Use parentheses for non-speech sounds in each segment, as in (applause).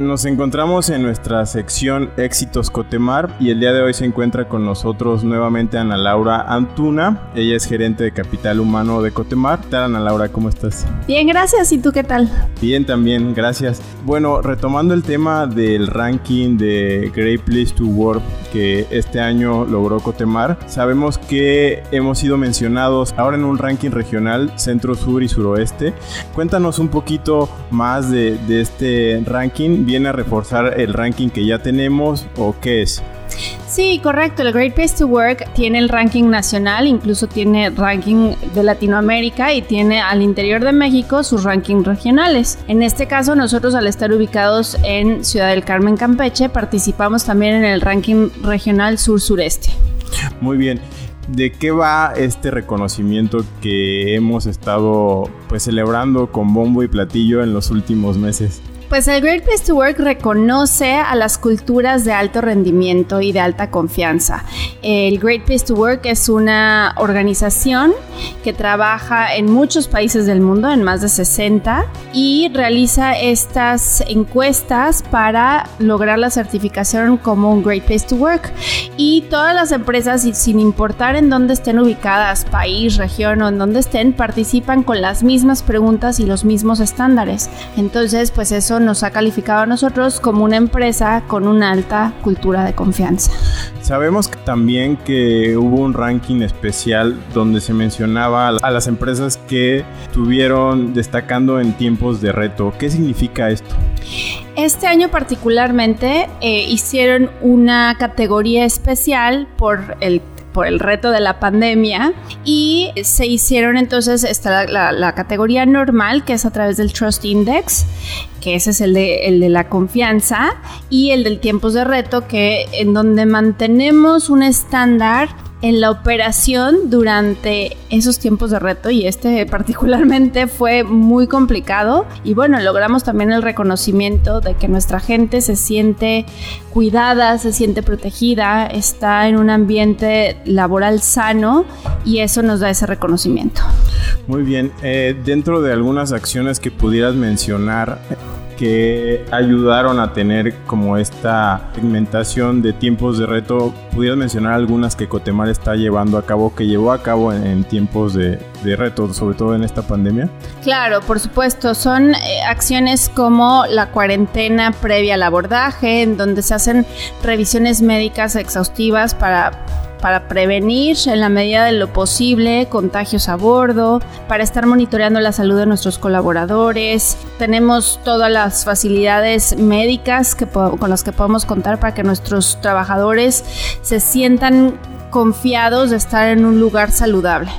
Nos encontramos en nuestra sección Éxitos Cotemar y el día de hoy se encuentra con nosotros nuevamente Ana Laura Antuna. Ella es gerente de capital humano de Cotemar. ¿Qué tal Ana Laura? ¿Cómo estás? Bien, gracias. ¿Y tú qué tal? Bien, también, gracias. Bueno, retomando el tema del ranking de Great Place to Work que este año logró Cotemar, sabemos que hemos sido mencionados ahora en un ranking regional Centro, Sur y Suroeste. Cuéntanos un poquito más de, de este ranking viene a reforzar el ranking que ya tenemos o qué es? Sí, correcto. El Great Place to Work tiene el ranking nacional, incluso tiene ranking de Latinoamérica y tiene al interior de México sus rankings regionales. En este caso, nosotros al estar ubicados en Ciudad del Carmen, Campeche, participamos también en el ranking regional sur-sureste. Muy bien. ¿De qué va este reconocimiento que hemos estado pues celebrando con bombo y platillo en los últimos meses? Pues el Great Place to Work reconoce a las culturas de alto rendimiento y de alta confianza. El Great Place to Work es una organización que trabaja en muchos países del mundo, en más de 60, y realiza estas encuestas para lograr la certificación como un Great Place to Work. Y todas las empresas, sin importar en dónde estén ubicadas, país, región o en dónde estén, participan con las mismas preguntas y los mismos estándares. Entonces, pues eso nos ha calificado a nosotros como una empresa con una alta cultura de confianza. Sabemos también que hubo un ranking especial donde se mencionaba a las empresas que estuvieron destacando en tiempos de reto. ¿Qué significa esto? Este año particularmente eh, hicieron una categoría especial por el por el reto de la pandemia y se hicieron entonces está la, categoría normal que es a través del Trust Index que ese es el de, el de la confianza y el del tiempos de reto que en donde mantenemos un estándar en la operación durante esos tiempos de reto y este (laughs) particularmente fue muy complicado y bueno, logramos también el reconocimiento de que nuestra gente se siente cuidada, se siente protegida, está en un ambiente laboral sano y eso nos da ese reconocimiento. Muy bien, eh, dentro de algunas acciones que pudieras mencionar, que ayudaron a tener como esta segmentación de tiempos de reto. ¿Pudieras mencionar algunas que Cotemar está llevando a cabo, que llevó a cabo en, tiempos de, de, reto, sobre todo en esta pandemia? Claro, por supuesto. Son eh, acciones como la cuarentena previa al abordaje, en donde se hacen revisiones médicas exhaustivas para para prevenir en la medida de lo posible contagios a bordo, para estar monitoreando la salud de nuestros colaboradores. Tenemos todas las facilidades médicas que, con las que podemos contar para que nuestros trabajadores se sientan confiados de estar en un lugar saludable.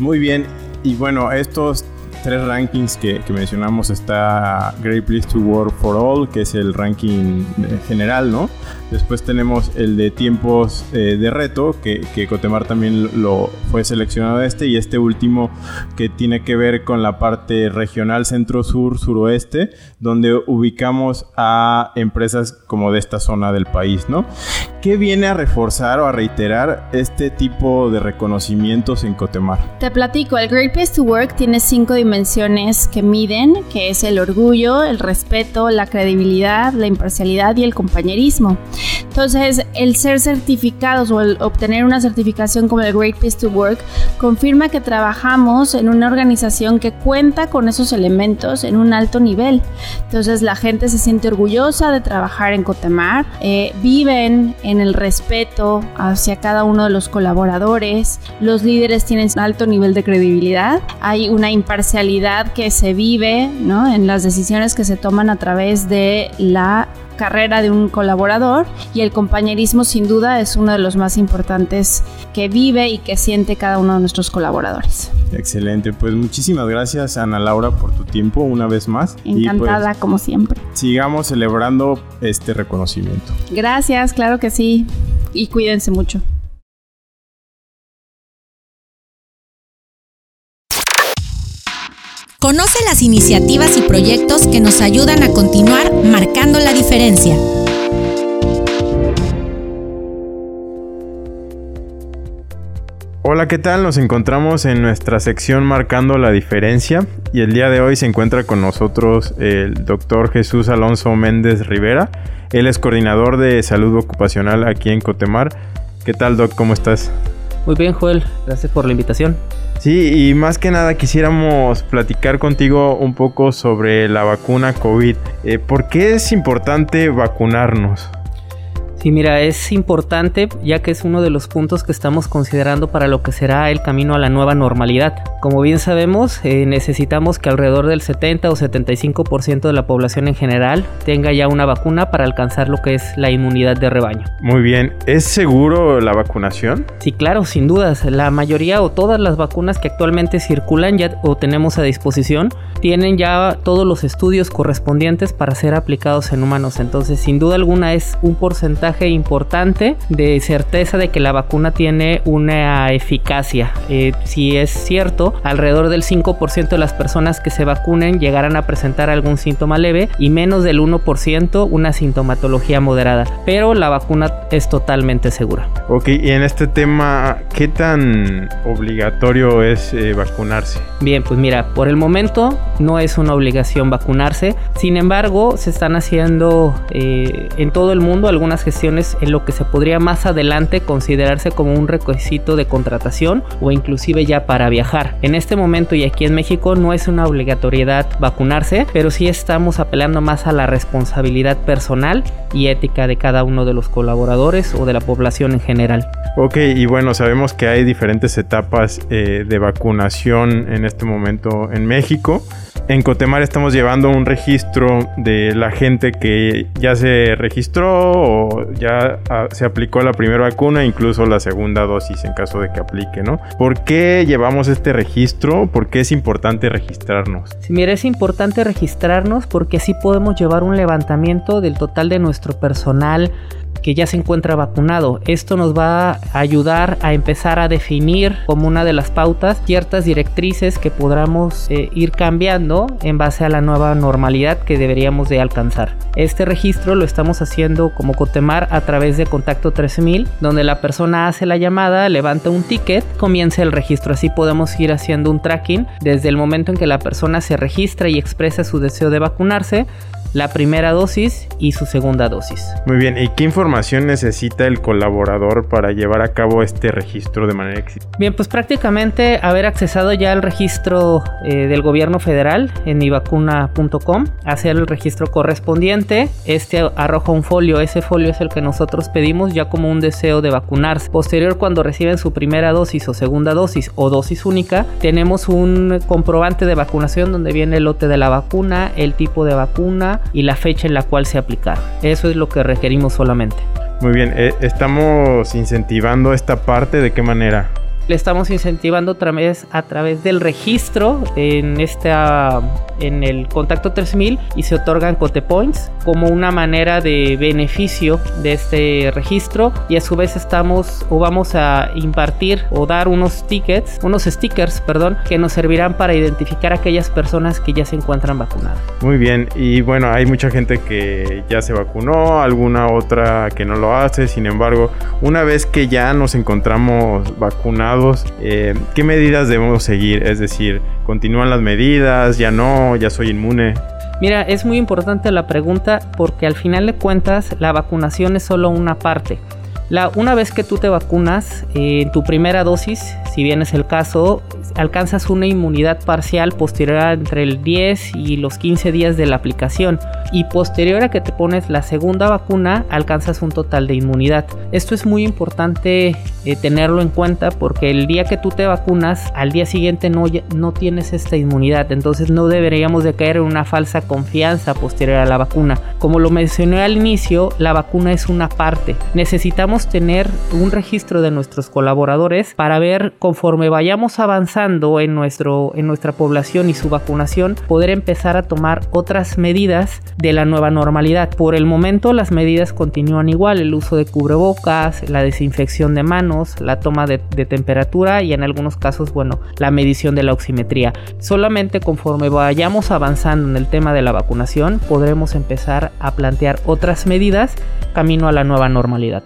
Muy bien, y bueno, estos tres rankings que, mencionamos está Great Place to Work for All, que es el ranking general, ¿no? Después tenemos el de tiempos eh, de reto, que, que, Cotemar también lo fue seleccionado este, y este último que tiene que ver con la parte regional centro-sur, suroeste, donde ubicamos a empresas como de esta zona del país, ¿no? ¿Qué viene a reforzar o a reiterar este tipo de reconocimientos en Cotemar? Te platico, el Great Place to Work tiene cinco dimensiones que miden, que es el orgullo, el respeto, la credibilidad, la imparcialidad y el compañerismo. Entonces, el ser certificados o el obtener una certificación como el Great Place to Work confirma que trabajamos en una organización que cuenta con esos elementos en un alto nivel. Entonces, la gente se siente orgullosa de trabajar en Cotemar, eh, viven en el respeto hacia cada uno de los colaboradores, los líderes tienen un alto nivel de credibilidad, hay una imparcialidad que se vive ¿no? en las decisiones que se toman a través de la carrera de un colaborador y el compañerismo sin duda es uno de los más importantes que vive y que siente cada uno de nuestros colaboradores. Excelente, pues muchísimas gracias Ana Laura por tu tiempo una vez más. Encantada pues, como siempre. Sigamos celebrando este reconocimiento. Gracias, claro que sí. y cuídense mucho. Conoce las iniciativas y proyectos que nos ayudan a continuar marcando la diferencia. Hola, ¿qué tal? Nos encontramos en nuestra sección Marcando la Diferencia y el día de hoy se encuentra con nosotros el doctor Jesús Alonso Méndez Rivera. Él es coordinador de salud ocupacional aquí en Cotemar. ¿Qué tal, doc? ¿Cómo estás? Muy bien, Joel. Gracias por la invitación. Sí, y más que nada quisiéramos platicar contigo un poco sobre la vacuna COVID. Eh, ¿Por qué es importante vacunarnos? Sí, mira, es importante ya que es uno de los puntos que estamos considerando para lo que será el camino a la nueva normalidad. Como bien sabemos, eh, necesitamos que alrededor del 70 o 75% de la población en general tenga ya una vacuna para alcanzar lo que es la inmunidad de rebaño. Muy bien, ¿es seguro la vacunación? Sí, claro, sin dudas. La mayoría o todas las vacunas que actualmente circulan ya o tenemos a disposición tienen ya todos los estudios correspondientes para ser aplicados en humanos. Entonces, sin duda alguna es un porcentaje importante de certeza de que la vacuna tiene una eficacia. Eh, si es cierto, alrededor del 5% de las personas que se vacunen llegarán a presentar algún síntoma leve y menos del 1% una sintomatología moderada. Pero la vacuna es totalmente segura. Ok, y en este tema, ¿qué tan obligatorio es eh, vacunarse? Bien, pues mira, por el momento no es una obligación vacunarse. Sin embargo, se están haciendo eh, en todo el mundo algunas gestiones en lo que se podría más adelante considerarse como un requisito de contratación o inclusive ya para viajar. En este momento y aquí en México no es una obligatoriedad vacunarse, pero sí estamos apelando más a la responsabilidad personal y ética de cada uno de los colaboradores o de la población en general. Ok, y bueno, sabemos que hay diferentes etapas eh, de vacunación en este momento en México. En Cotemar estamos llevando un registro de la gente que ya se registró o ya ah, se aplicó la primera vacuna, incluso la segunda dosis en caso de que aplique, ¿no? ¿Por qué llevamos este registro? ¿Por qué es importante registrarnos? Sí, mira, es importante registrarnos porque así podemos llevar un levantamiento del total de nuestro personal que ya se encuentra vacunado. Esto nos va a ayudar a empezar a definir como una de las pautas ciertas directrices que podamos eh, ir cambiando en base a la nueva normalidad que deberíamos de alcanzar. Este registro lo estamos haciendo como Cotemar a través de Contacto 13000, donde la persona hace la llamada, levanta un ticket, comienza el registro. Así podemos ir haciendo un tracking desde el momento en que la persona se registra y expresa su deseo de vacunarse la primera dosis y su segunda dosis. Muy bien, ¿y qué información necesita el colaborador para llevar a cabo este registro de manera exitosa? Bien, pues prácticamente haber accesado ya al registro eh, del gobierno federal en mivacuna.com, hacer el registro correspondiente, este arroja un folio, ese folio es el que nosotros pedimos ya como un deseo de vacunarse. Posterior, cuando reciben su primera dosis o segunda dosis o dosis única, tenemos un comprobante de vacunación donde viene el lote de la vacuna, el tipo de vacuna, y la fecha en la cual se aplicaron. Eso es lo que requerimos solamente. Muy bien, eh, ¿estamos incentivando esta parte de qué manera? Le estamos incentivando otra vez a través del registro en esta en el contacto 3000 y se otorgan cote points como una manera de beneficio de este registro y a su vez estamos o vamos a impartir o dar unos tickets, unos stickers, perdón, que nos servirán para identificar a aquellas personas que ya se encuentran vacunadas. Muy bien, y bueno, hay mucha gente que ya se vacunó, alguna otra que no lo hace, sin embargo, una vez que ya nos encontramos vacunados eh, ¿qué medidas debemos seguir? Es decir, ¿continúan las medidas? ¿Ya no? ¿Ya soy inmune? Mira, es muy importante la pregunta porque al final de cuentas la vacunación es solo una parte. La, una vez que tú te vacunas, eh, en tu primera dosis, si bien es el caso, alcanzas una inmunidad parcial posterior entre el 10 y los 15 días de la aplicación y posterior a que te pones la segunda vacuna alcanzas un total de inmunidad. Esto es muy importante eh, tenerlo en cuenta porque el día que tú te vacunas al día siguiente no, no tienes esta inmunidad entonces no deberíamos de caer en una falsa confianza posterior a la vacuna. Como lo mencioné al inicio, la vacuna es una parte. Necesitamos tener un registro de nuestros colaboradores para ver conforme vayamos avanzando en, nuestro, en nuestra población y su vacunación poder empezar a tomar otras medidas de la nueva normalidad. Por el momento las medidas continúan igual, el uso de cubrebocas, la desinfección de manos, la toma de, temperatura y en algunos casos, bueno, la medición de la oximetría. Solamente conforme vayamos avanzando en el tema de la vacunación, podremos empezar a plantear otras medidas camino a la nueva normalidad.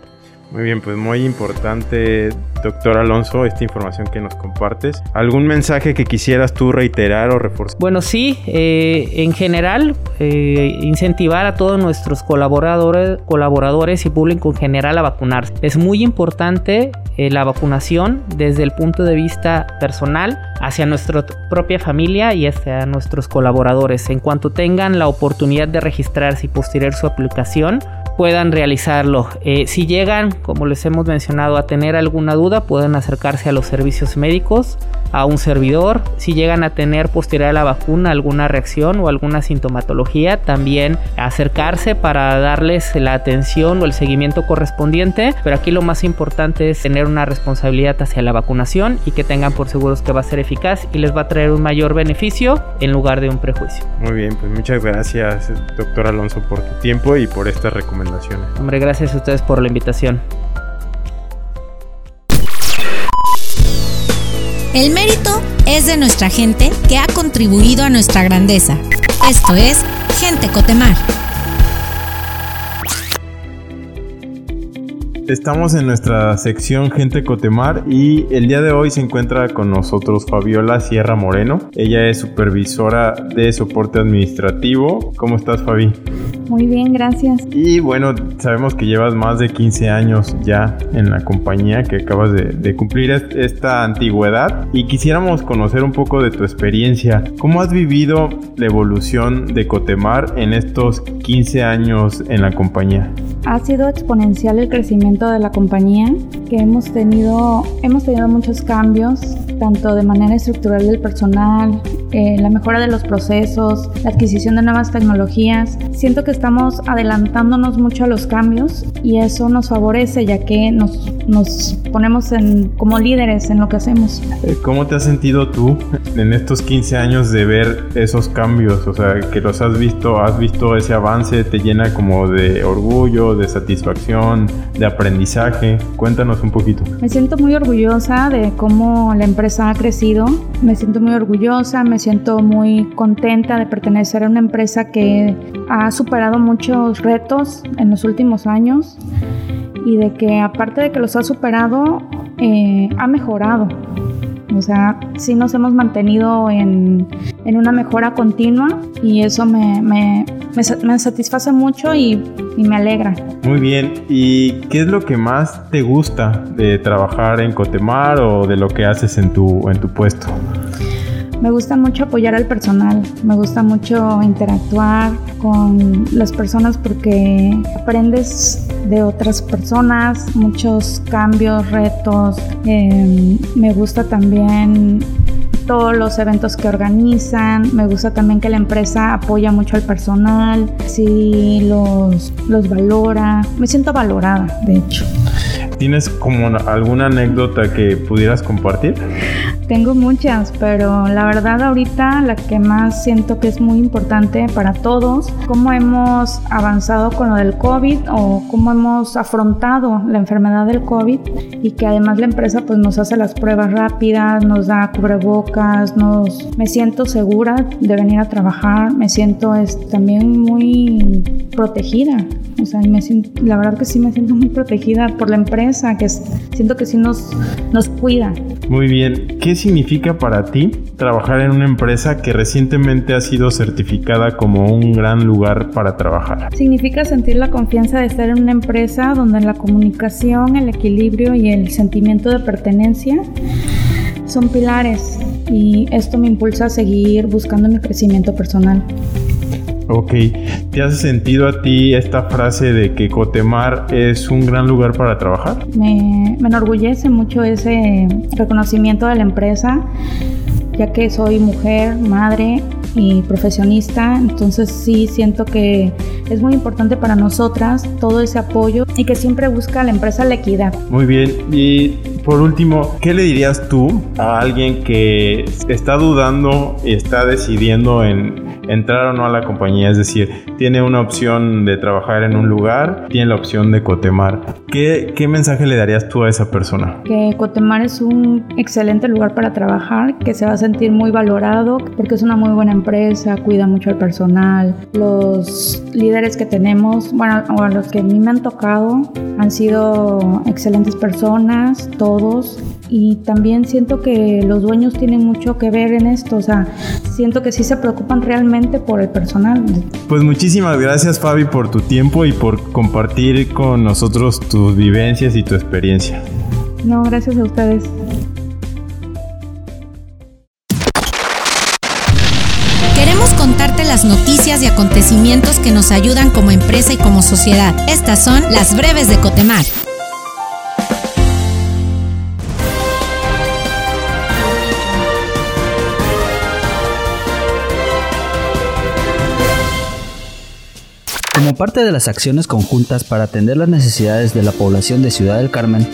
Muy bien, pues muy importante, doctor Alonso, esta información que nos compartes. ¿Algún mensaje que quisieras tú reiterar o reforzar? Bueno, sí, eh, en general, eh, incentivar a todos nuestros colaboradores, colaboradores y público en general a vacunarse. Es muy importante eh, la vacunación desde el punto de vista personal hacia nuestra propia familia y hacia nuestros colaboradores. En cuanto tengan la oportunidad de registrarse y posterior su aplicación, puedan realizarlo. Eh, si llegan, como les hemos mencionado, a tener alguna duda, pueden acercarse a los servicios médicos, a un servidor. Si llegan a tener posterior a la vacuna alguna reacción o alguna sintomatología, también acercarse para darles la atención o el seguimiento correspondiente. Pero aquí lo más importante es tener una responsabilidad hacia la vacunación y que tengan por seguros que va a ser eficaz y les va a traer un mayor beneficio en lugar de un prejuicio. Muy bien, pues muchas gracias, doctor Alonso, por tu tiempo y por estas recomendaciones. Hombre, gracias a ustedes por la invitación. El mérito es de nuestra gente que ha contribuido a nuestra grandeza. Esto es Gente Cotemar. Estamos en nuestra sección Gente Cotemar y el día de hoy se encuentra con nosotros Fabiola Sierra Moreno. Ella es supervisora de soporte administrativo. ¿Cómo estás, Fabi? Muy bien, gracias. Y bueno, sabemos que llevas más de 15 años ya en la compañía, que acabas de, cumplir esta antigüedad y quisiéramos conocer un poco de tu experiencia. ¿Cómo has vivido la evolución de Cotemar en estos 15 años en la compañía? Ha sido exponencial el crecimiento de la compañía, que hemos tenido, hemos tenido muchos cambios, tanto de manera estructural del personal, eh, la mejora de los procesos, la adquisición de nuevas tecnologías. Siento que estamos adelantándonos mucho a los cambios y eso nos favorece ya que nos, nos ponemos en, como líderes en lo que hacemos. Eh, ¿Cómo te has sentido tú en estos 15 años de ver esos cambios? O sea, que los has visto, has visto ese avance, te llena como de orgullo, de satisfacción, de aprendizaje. Cuéntanos un poquito. Me siento muy orgullosa de cómo la empresa ha crecido. Me siento muy orgullosa, me siento muy contenta de pertenecer a una empresa que ha superado muchos retos en los últimos años y de que aparte de que los ha superado, eh, ha mejorado. O sea, sí nos hemos mantenido en, en una mejora continua y eso me, me, me, satisface mucho y, y, me alegra. Muy bien, ¿y qué es lo que más te gusta de trabajar en Cotemar o de lo que haces en tu, en tu puesto? Me gusta mucho apoyar al personal, me gusta mucho interactuar con las personas porque aprendes de otras personas, muchos cambios, retos. Em, me gusta también todos los eventos que organizan. Me gusta también que la empresa apoya mucho al personal, sí los, los valora. Me siento valorada, de hecho. ¿Tienes como alguna anécdota que pudieras compartir? Tengo muchas, pero la verdad ahorita la que más siento que es muy importante para todos, cómo hemos avanzado con lo del COVID o cómo hemos afrontado la enfermedad del COVID y que además la empresa pues nos hace las pruebas rápidas, nos da cubrebocas, nos me siento segura de venir a trabajar, me siento es, también muy protegida. O sea, me siento, la verdad que sí me siento muy protegida por la empresa, que siento que sí nos, nos cuida. Muy bien. ¿Qué significa para ti trabajar en una empresa que recientemente ha sido certificada como un gran lugar para trabajar? Significa sentir la confianza de estar en una empresa donde la comunicación, el equilibrio y el sentimiento de pertenencia son pilares y esto me impulsa a seguir buscando mi crecimiento personal. Ok, ¿te hace sentido a ti esta frase de que Cotemar es un gran lugar para trabajar? Me, me enorgullece mucho ese reconocimiento de la empresa, ya que soy mujer, madre y profesionista, entonces sí siento que es muy importante para nosotras todo ese apoyo y que siempre busca la empresa la equidad. Muy bien, y por último, ¿qué le dirías tú a alguien que está dudando y está decidiendo en entrar o no a la compañía. Es decir, tiene una opción de trabajar en un lugar, tiene la opción de Cotemar. ¿Qué, mensaje le darías tú a esa persona? Que Cotemar es un excelente lugar para trabajar, que se va a sentir muy valorado porque es una muy buena empresa, cuida mucho al personal. Los líderes que tenemos, bueno, o los que a mí me han tocado, han sido excelentes personas, todos. Y también siento que los dueños tienen mucho que ver en esto, o sea, siento que sí se preocupan realmente por el personal. Pues muchísimas gracias Fabi por tu tiempo y por compartir con nosotros tus vivencias y tu experiencia. No, gracias a ustedes. Queremos contarte las noticias y acontecimientos que nos ayudan como empresa y como sociedad. Estas son las breves de Cotemar. Parte de las acciones conjuntas para atender las necesidades de la población de Ciudad del Carmen,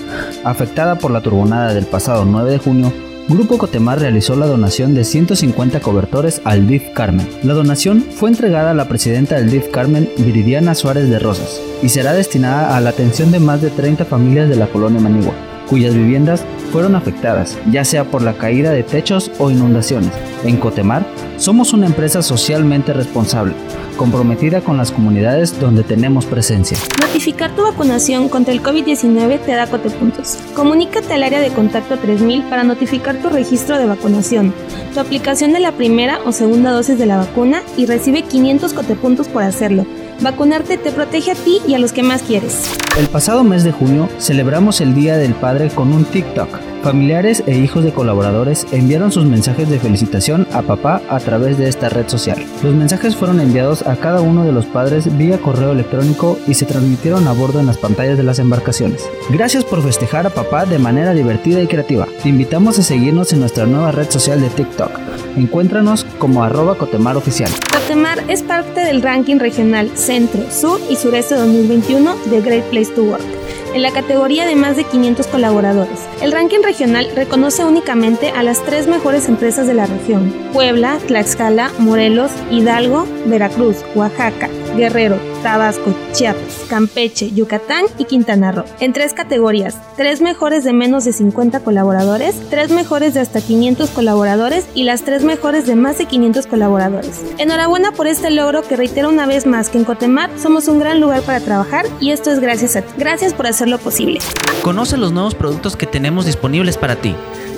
afectada por la turbonada del pasado 9 de junio, Grupo Cotemar realizó la donación de 150 cobertores al DIF Carmen. La donación fue entregada a la presidenta del DIF Carmen, Viridiana Suárez de Rosas, y será destinada a la atención de más de 30 familias de la colonia Manigua, cuyas viviendas fueron afectadas, ya sea por la caída de techos o inundaciones. En Cotemar, somos una empresa socialmente responsable comprometida con las comunidades donde tenemos presencia. Notificar tu vacunación contra el COVID-19 te da cotepuntos. Comunícate al área de contacto 3000 para notificar tu registro de vacunación, tu aplicación de la primera o segunda dosis de la vacuna y recibe 500 cotepuntos por hacerlo. Vacunarte te protege a ti y a los que más quieres. El pasado mes de junio celebramos el Día del Padre con un TikTok. Familiares e hijos de colaboradores enviaron sus mensajes de felicitación a papá a través de esta red social. Los mensajes fueron enviados a cada uno de los padres vía correo electrónico y se transmitieron a bordo en las pantallas de las embarcaciones. Gracias por festejar a papá de manera divertida y creativa. Te invitamos a seguirnos en nuestra nueva red social de TikTok. Encuéntranos como arroba Cotemar Oficial. Cotemar es parte del ranking regional Centro, Sur y Sureste 2021 de Great Place to Work en la categoría de más de 500 colaboradores. El ranking regional reconoce únicamente a las tres mejores empresas de la región, Puebla, Tlaxcala, Morelos, Hidalgo, Veracruz, Oaxaca, Guerrero, Tabasco, Chiapas, Campeche, Yucatán y Quintana Roo. En tres categorías, tres mejores de menos de 50 colaboradores, tres mejores de hasta 500 colaboradores y las tres mejores de más de 500 colaboradores. Enhorabuena por este logro que reitero una vez más que en Cotemar somos un gran lugar para trabajar y esto es gracias a ti. Gracias por hacerlo posible. Conoce los nuevos productos que tenemos disponibles para ti.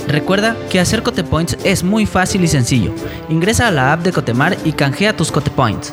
Recuerda que hacer Cotepoints es muy fácil y sencillo. Ingresa a la app de Cotemar y canjea tus Cotepoints.